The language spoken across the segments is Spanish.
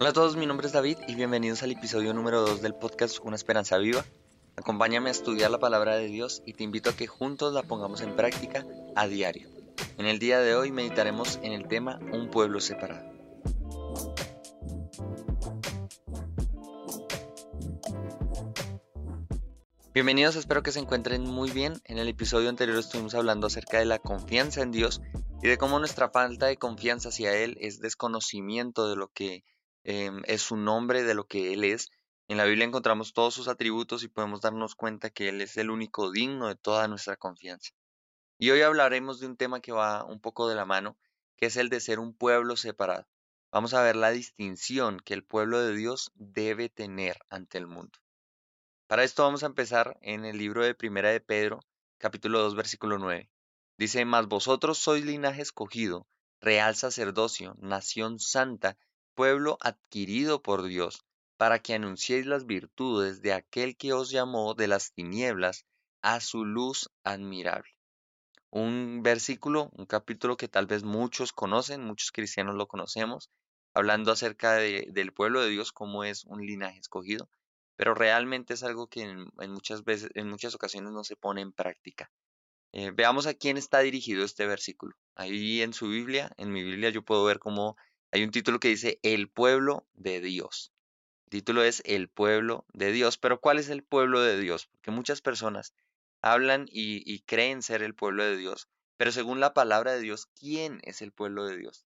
Hola a todos, mi nombre es David y bienvenidos al episodio número 2 del podcast Una Esperanza Viva. Acompáñame a estudiar la palabra de Dios y te invito a que juntos la pongamos en práctica a diario. En el día de hoy meditaremos en el tema Un pueblo separado. Bienvenidos, espero que se encuentren muy bien. En el episodio anterior estuvimos hablando acerca de la confianza en Dios y de cómo nuestra falta de confianza hacia Él es desconocimiento de lo que em, es su nombre, de lo que Él es. En la Biblia encontramos todos sus atributos y podemos darnos cuenta que Él es el único digno de toda nuestra confianza. Y hoy hablaremos de un tema que va un poco de la mano, que es el de ser un pueblo separado. Vamos a ver la distinción que el pueblo de Dios debe tener ante el mundo. Para esto vamos a empezar en el libro de Primera de Pedro, capítulo 2, versículo 9. Dice, mas vosotros sois linaje escogido, real sacerdocio, nación santa, pueblo adquirido por Dios, para que anunciéis las virtudes de aquel que os llamó de las tinieblas a su luz admirable. Un versículo, un capítulo que tal vez muchos conocen, muchos cristianos lo conocemos, hablando acerca del pueblo de Dios como es un linaje escogido pero realmente es algo que en, muchas veces, en muchas ocasiones no se pone en práctica. Eh, veamos a quién está dirigido este versículo. Ahí en su Biblia, en mi Biblia yo puedo ver cómo hay un título que dice El pueblo de Dios. El título es El pueblo de Dios, pero ¿cuál es el pueblo de Dios? Porque muchas personas hablan y, creen ser el pueblo de Dios, pero según la palabra de Dios, ¿quién es el pueblo de Dios?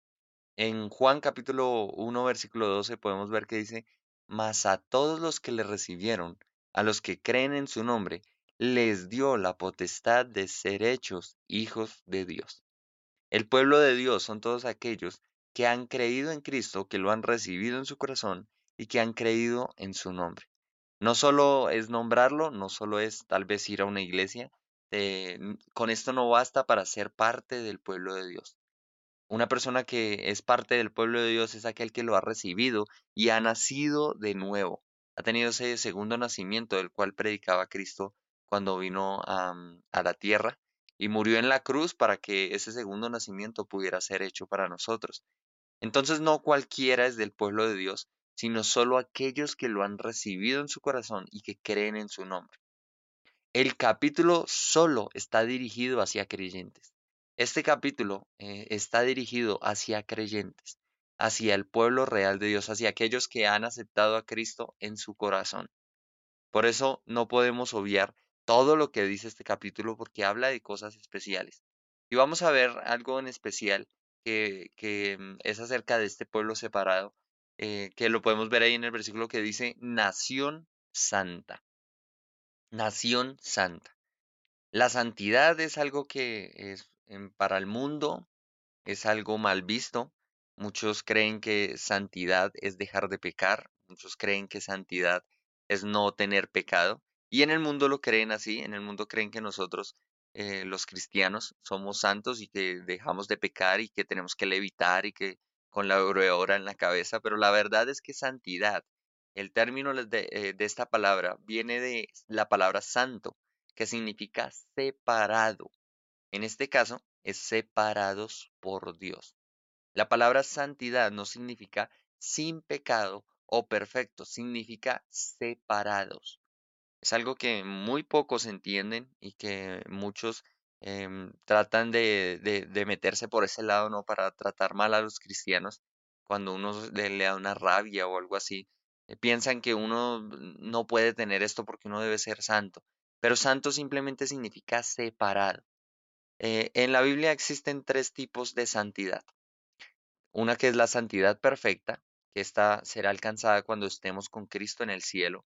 En Juan capítulo 1, versículo 12 podemos ver que dice, mas a todos los que le recibieron, a los que creen en su nombre, les dio la potestad de ser hechos hijos de Dios. El pueblo de Dios son todos aquellos que han creído en Cristo, que lo han recibido en su corazón y que han creído en su nombre. No solo es nombrarlo, no solo es tal vez ir a una iglesia, eh, con esto no basta para ser parte del pueblo de Dios. Una persona que es parte del pueblo de Dios es aquel que lo ha recibido y ha nacido de nuevo. Ha tenido ese segundo nacimiento del cual predicaba Cristo cuando vino a, a la tierra y murió en la cruz para que ese segundo nacimiento pudiera ser hecho para nosotros. Entonces no cualquiera es del pueblo de Dios, sino solo aquellos que lo han recibido en su corazón y que creen en su nombre. El capítulo solo está dirigido hacia creyentes. Este capítulo eh, está dirigido hacia creyentes, hacia el pueblo real de Dios, hacia aquellos que han aceptado a Cristo en su corazón. Por eso no podemos obviar todo lo que dice este capítulo porque habla de cosas especiales. Y vamos a ver algo en especial que, mm, es acerca de este pueblo separado, eh, que lo podemos ver ahí en el versículo que dice nación santa. Nación santa. La santidad es algo que es para el mundo es algo mal visto. Muchos creen que santidad es dejar de pecar, muchos creen que santidad es no tener pecado. Y en el mundo lo creen así, en el mundo creen que nosotros, eh, los cristianos, somos santos y que dejamos de pecar y que tenemos que levitar y que con la aureola en la cabeza, pero la verdad es que santidad, el término eh, de esta palabra viene de la palabra santo, que significa separado. En este caso, es separados por Dios. La palabra santidad no significa sin pecado o perfecto, significa separados. Es algo que muy pocos entienden y que muchos em, tratan de, meterse por ese lado, ¿no? Para tratar mal a los cristianos. Cuando uno le, da una rabia o algo así, eh, piensan que uno no puede tener esto porque uno debe ser santo. Pero santo simplemente significa separado. Eh, en la Biblia existen tres tipos de santidad. Una que es la santidad perfecta, que esta será alcanzada cuando estemos con Cristo en el cielo.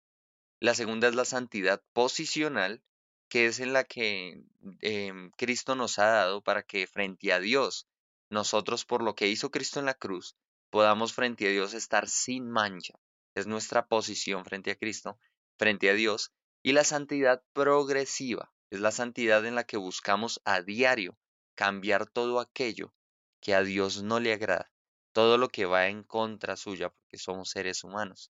La segunda es la santidad posicional, que es en la que em, Cristo nos ha dado para que frente a Dios, nosotros por lo que hizo Cristo en la cruz, podamos frente a Dios estar sin mancha. Es nuestra posición frente a Cristo, frente a Dios. Y la santidad progresiva, es la santidad en la que buscamos a diario cambiar todo aquello que a Dios no le agrada, todo lo que va en contra suya, porque somos seres humanos.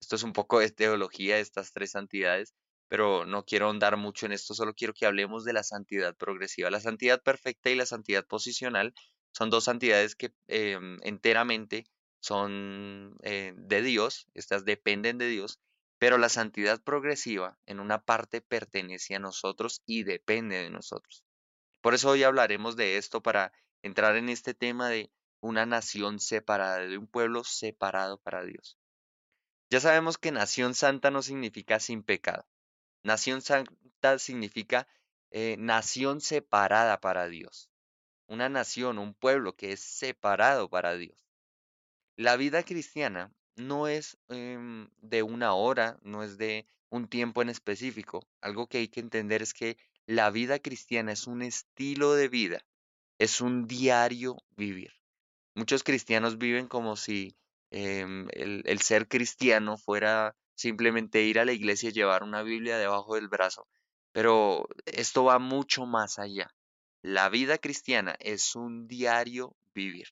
Esto es un poco de teología de estas tres santidades, pero no quiero ahondar mucho en esto, solo quiero que hablemos de la santidad progresiva. La santidad perfecta y la santidad posicional son dos santidades que em, enteramente son eh, de Dios, estas dependen de Dios, pero la santidad progresiva en una parte pertenece a nosotros y depende de nosotros. Por eso hoy hablaremos de esto para entrar en este tema de una nación separada, de un pueblo separado para Dios. Ya sabemos que nación santa no significa sin pecado. Nación santa significa eh, nación separada para Dios. Una nación, un pueblo que es separado para Dios. La vida cristiana no es em, de una hora, no es de un tiempo en específico. Algo que hay que entender es que la vida cristiana es un estilo de vida, es un diario vivir. Muchos cristianos viven como si em, el, ser cristiano fuera simplemente ir a la iglesia y llevar una Biblia debajo del brazo, pero esto va mucho más allá. La vida cristiana es un diario vivir.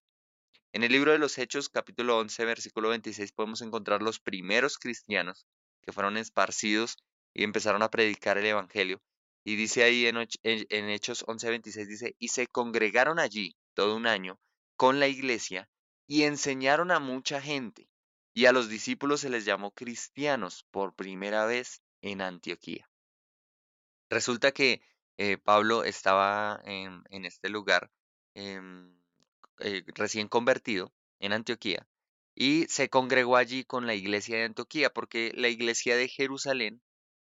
En el libro de los Hechos, capítulo 11, versículo 26, podemos encontrar los primeros cristianos que fueron esparcidos y empezaron a predicar el Evangelio. Y dice ahí en, en Hechos 11, 26, dice, y se congregaron allí todo un año con la iglesia y enseñaron a mucha gente. Y a los discípulos se les llamó cristianos por primera vez en Antioquía. Resulta que eh, Pablo estaba en, este lugar em, eh, recién convertido en Antioquía y se congregó allí con la iglesia de Antioquía porque la iglesia de Jerusalén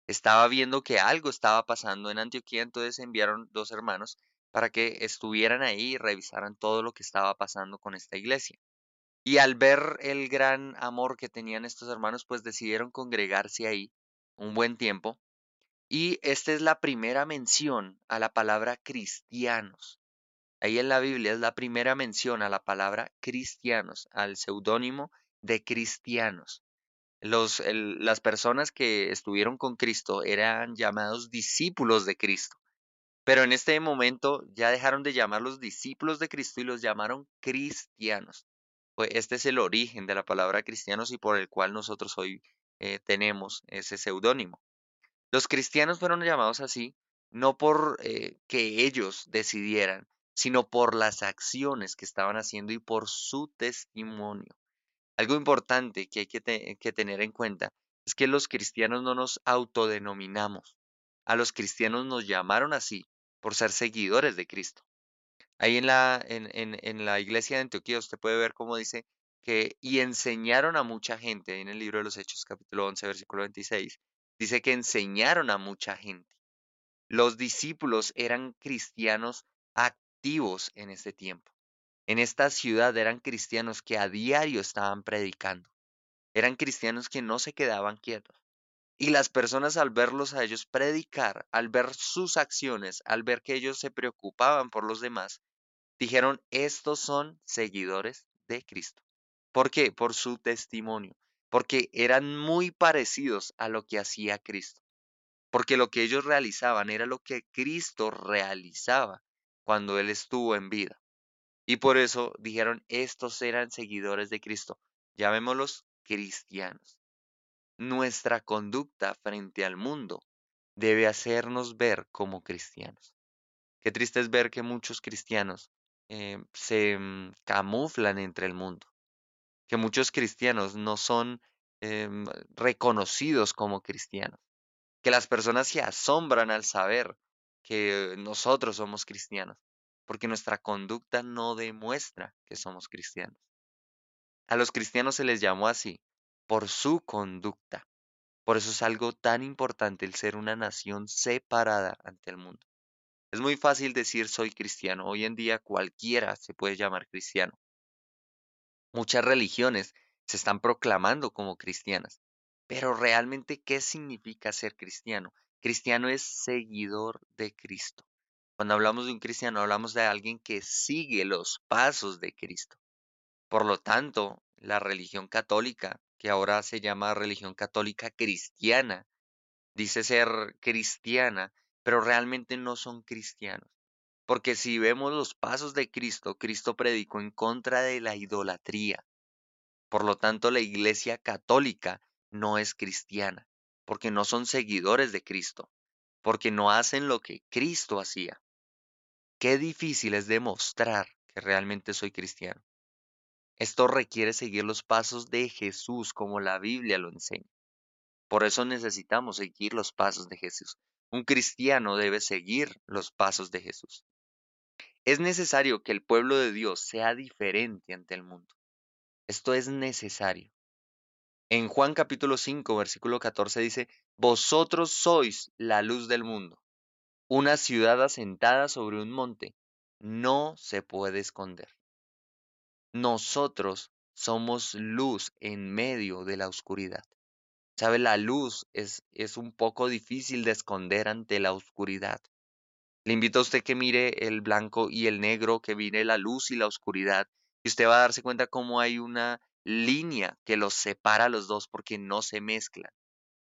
estaba viendo que algo estaba pasando en Antioquía, entonces enviaron dos hermanos para que estuvieran ahí y revisaran todo lo que estaba pasando con esta iglesia. Y al ver el gran amor que tenían estos hermanos, pues decidieron congregarse ahí un buen tiempo. Y esta es la primera mención a la palabra cristianos. Ahí en la Biblia es la primera mención a la palabra cristianos, al seudónimo de cristianos. Las personas que estuvieron con Cristo eran llamados discípulos de Cristo. Pero en este momento ya dejaron de llamarlos discípulos de Cristo y los llamaron cristianos. Pues este es el origen de la palabra cristianos y por el cual nosotros hoy eh, tenemos ese seudónimo. Los cristianos fueron llamados así no por eh, que ellos decidieran, sino por las acciones que estaban haciendo y por su testimonio. Algo importante que hay que, tener en cuenta es que los cristianos no nos autodenominamos. A los cristianos nos llamaron así por ser seguidores de Cristo. Ahí en la, en, la iglesia de Antioquía usted puede ver cómo dice que y enseñaron a mucha gente, en el libro de los Hechos capítulo 11 versículo 26, dice que enseñaron a mucha gente. Los discípulos eran cristianos en este tiempo. En esta ciudad eran cristianos que a diario estaban predicando. Eran cristianos que no se quedaban quietos. Y las personas al verlos a ellos predicar, al ver sus acciones, al ver que ellos se preocupaban por los demás, dijeron, estos son seguidores de Cristo. ¿Por qué? Por su testimonio. Porque eran muy parecidos a lo que hacía Cristo. Porque lo que ellos realizaban era lo que Cristo realizaba cuando Él estuvo en vida. Y por eso dijeron, estos eran seguidores de Cristo. Llamémoslos cristianos. Nuestra conducta frente al mundo debe hacernos ver como cristianos. Qué triste es ver que muchos cristianos eh, se mm, camuflan entre el mundo, que muchos cristianos no son em, reconocidos como cristianos, que las personas se asombran al saber que nosotros somos cristianos, porque nuestra conducta no demuestra que somos cristianos. A los cristianos se les llamó así por su conducta. Por eso es algo tan importante el ser una nación separada ante el mundo. Es muy fácil decir soy cristiano. Hoy en día cualquiera se puede llamar cristiano. Muchas religiones se están proclamando como cristianas. Pero realmente, ¿qué significa ser cristiano? Cristiano es seguidor de Cristo. Cuando hablamos de un cristiano, hablamos de alguien que sigue los pasos de Cristo. Por lo tanto, la religión católica, que ahora se llama religión católica cristiana, dice ser cristiana, pero realmente no son cristianos. Porque si vemos los pasos de Cristo, Cristo predicó en contra de la idolatría. Por lo tanto, la iglesia católica no es cristiana porque no son seguidores de Cristo, porque no hacen lo que Cristo hacía. Qué difícil es demostrar que realmente soy cristiano. Esto requiere seguir los pasos de Jesús como la Biblia lo enseña. Por eso necesitamos seguir los pasos de Jesús. Un cristiano debe seguir los pasos de Jesús. Es necesario que el pueblo de Dios sea diferente ante el mundo. Esto es necesario. En Juan capítulo 5, versículo 14 dice, Vosotros sois la luz del mundo. Una ciudad asentada sobre un monte no se puede esconder. Nosotros somos luz en medio de la oscuridad. ¿Sabe? La luz es, es un poco difícil de esconder ante la oscuridad. Le invito a usted que mire el blanco y el negro, que mire la luz y la oscuridad, y usted va a darse cuenta cómo hay una línea que los separa a los dos porque no se mezclan.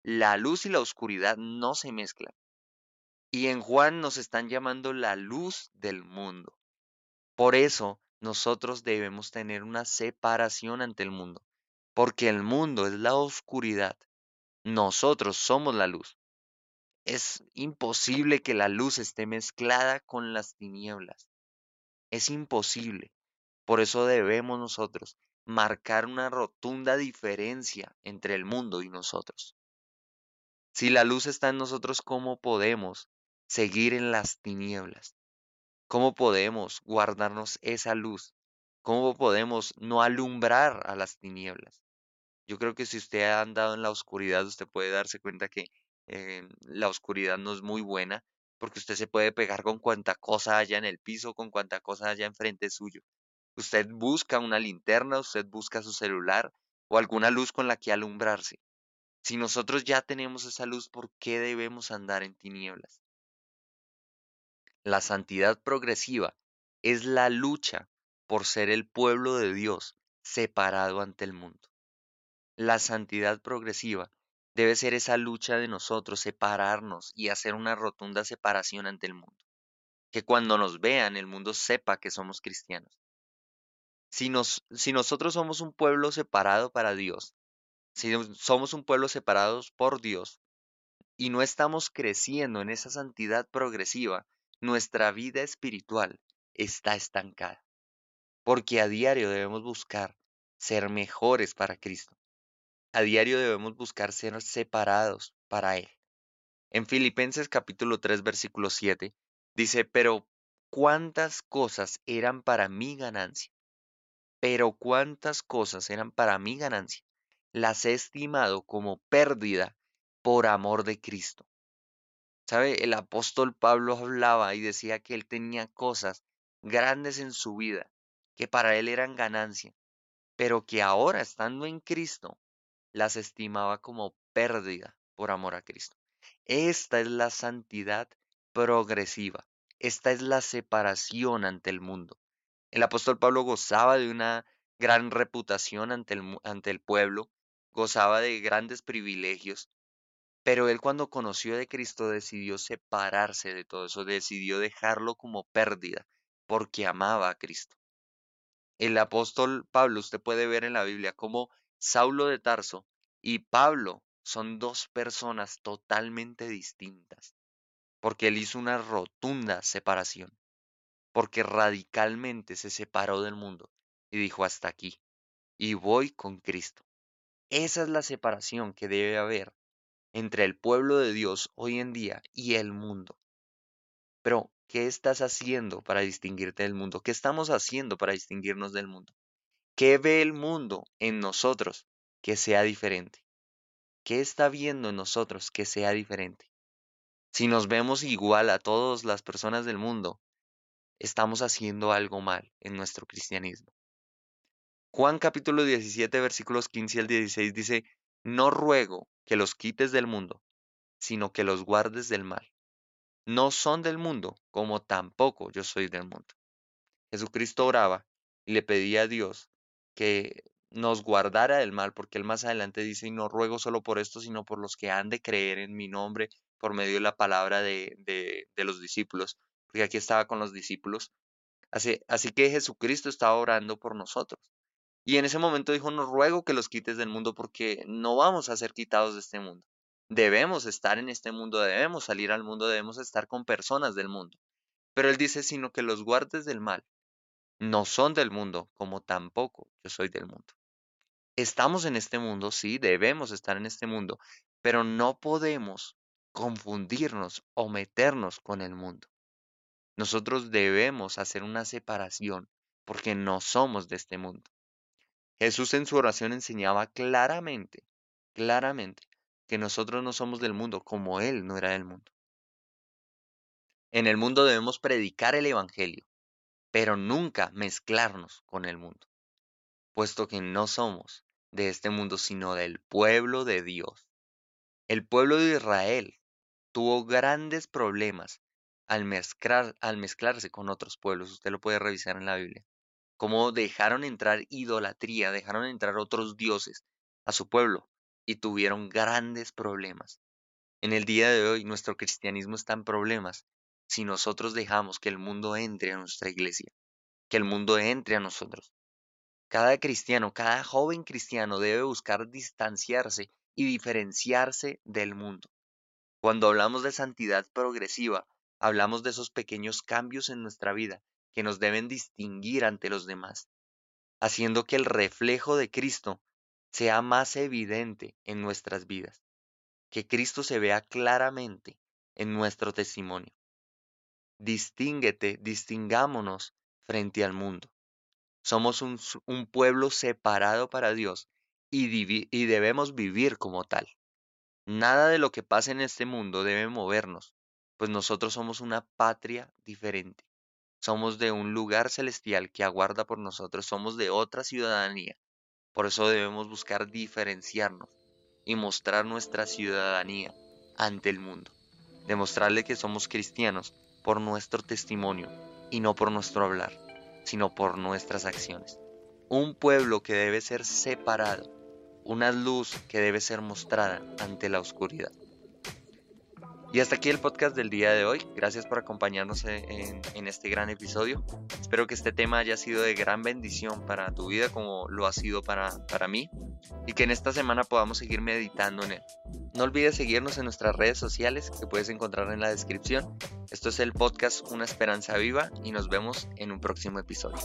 La luz y la oscuridad no se mezclan. Y en Juan nos están llamando la luz del mundo. Por eso nosotros debemos tener una separación ante el mundo, porque el mundo es la oscuridad. Nosotros somos la luz. Es imposible que la luz esté mezclada con las tinieblas. Es imposible. Por eso debemos nosotros marcar una rotunda diferencia entre el mundo y nosotros. Si la luz está en nosotros, ¿cómo podemos seguir en las tinieblas? ¿Cómo podemos guardarnos esa luz? ¿Cómo podemos no alumbrar a las tinieblas? Yo creo que si usted ha andado en la oscuridad, usted puede darse cuenta que eh, la oscuridad no es muy buena, porque usted se puede pegar con cuanta cosa haya en el piso, con cuanta cosa haya enfrente suyo. Usted busca una linterna, usted busca su celular o alguna luz con la que alumbrarse. Si nosotros ya tenemos esa luz, ¿por qué debemos andar en tinieblas? La santidad progresiva es la lucha por ser el pueblo de Dios separado ante el mundo. La santidad progresiva debe ser esa lucha de nosotros, separarnos y hacer una rotunda separación ante el mundo. Que cuando nos vean el mundo sepa que somos cristianos. Si, nosotros somos un pueblo separado para Dios, si somos un pueblo separados por Dios y no estamos creciendo en esa santidad progresiva, nuestra vida espiritual está estancada. Porque a diario debemos buscar ser mejores para Cristo. A diario debemos buscar ser separados para Él. En Filipenses capítulo 3 versículo 7 dice, pero cuántas cosas eran para mi ganancia pero cuántas cosas eran para mi ganancia, las he estimado como pérdida por amor de Cristo. ¿Sabe? El apóstol Pablo hablaba y decía que él tenía cosas grandes en su vida que para él eran ganancia, pero que ahora estando en Cristo las estimaba como pérdida por amor a Cristo. Esta es la santidad progresiva. Esta es la separación ante el mundo. El apóstol Pablo gozaba de una gran reputación ante el, ante el pueblo, gozaba de grandes privilegios, pero él cuando conoció de Cristo decidió separarse de todo eso, decidió dejarlo como pérdida, porque amaba a Cristo. El apóstol Pablo, usted puede ver en la Biblia cómo Saulo de Tarso y Pablo son dos personas totalmente distintas, porque él hizo una rotunda separación porque radicalmente se separó del mundo y dijo hasta aquí, y voy con Cristo. Esa es la separación que debe haber entre el pueblo de Dios hoy en día y el mundo. Pero, ¿qué estás haciendo para distinguirte del mundo? ¿Qué estamos haciendo para distinguirnos del mundo? ¿Qué ve el mundo en nosotros que sea diferente? ¿Qué está viendo en nosotros que sea diferente? Si nos vemos igual a todas las personas del mundo, estamos haciendo algo mal en nuestro cristianismo. Juan capítulo 17 versículos 15 al 16 dice, no ruego que los quites del mundo, sino que los guardes del mal. No son del mundo, como tampoco yo soy del mundo. Jesucristo oraba y le pedía a Dios que nos guardara del mal, porque él más adelante dice, y no ruego solo por esto, sino por los que han de creer en mi nombre por medio de la palabra de, de, los discípulos porque aquí estaba con los discípulos. Así, así que Jesucristo estaba orando por nosotros. Y en ese momento dijo, no ruego que los quites del mundo porque no vamos a ser quitados de este mundo. Debemos estar en este mundo, debemos salir al mundo, debemos estar con personas del mundo. Pero él dice, sino que los guardes del mal. No son del mundo, como tampoco yo soy del mundo. Estamos en este mundo, sí, debemos estar en este mundo, pero no podemos confundirnos o meternos con el mundo. Nosotros debemos hacer una separación porque no somos de este mundo. Jesús en su oración enseñaba claramente, claramente, que nosotros no somos del mundo como Él no era del mundo. En el mundo debemos predicar el Evangelio, pero nunca mezclarnos con el mundo, puesto que no somos de este mundo, sino del pueblo de Dios. El pueblo de Israel tuvo grandes problemas al, mezclar, al mezclarse con otros pueblos. Usted lo puede revisar en la Biblia. Cómo dejaron entrar idolatría, dejaron entrar otros dioses a su pueblo y tuvieron grandes problemas. En el día de hoy nuestro cristianismo está en problemas si nosotros dejamos que el mundo entre a nuestra iglesia, que el mundo entre a nosotros. Cada cristiano, cada joven cristiano debe buscar distanciarse y diferenciarse del mundo. Cuando hablamos de santidad progresiva, hablamos de esos pequeños cambios en nuestra vida que nos deben distinguir ante los demás, haciendo que el reflejo de Cristo sea más evidente en nuestras vidas, que Cristo se vea claramente en nuestro testimonio distínguete, distingámonos frente al mundo. Somos un, pueblo separado para Dios y, y debemos vivir como tal. Nada de lo que pasa en este mundo debe movernos, pues nosotros somos una patria diferente. Somos de un lugar celestial que aguarda por nosotros, somos de otra ciudadanía. Por eso debemos buscar diferenciarnos y mostrar nuestra ciudadanía ante el mundo. Demostrarle que somos cristianos por nuestro testimonio y no por nuestro hablar, sino por nuestras acciones. Un pueblo que debe ser separado, una luz que debe ser mostrada ante la oscuridad. Y hasta aquí el podcast del día de hoy. Gracias por acompañarnos en, este gran episodio. Espero que este tema haya sido de gran bendición para tu vida como lo ha sido para, para mí y que en esta semana podamos seguir meditando en él. No olvides seguirnos en nuestras redes sociales que puedes encontrar en la descripción. Esto es el podcast Una Esperanza Viva y nos vemos en un próximo episodio.